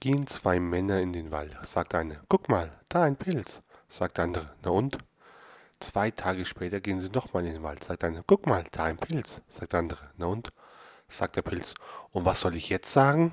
Gehen zwei Männer in den Wald, sagt einer. eine, guck mal, da ein Pilz, sagt der andere, na und? Zwei Tage später gehen sie nochmal in den Wald, sagt einer. eine, guck mal, da ein Pilz, sagt der andere, na und? Sagt der Pilz, und was soll ich jetzt sagen?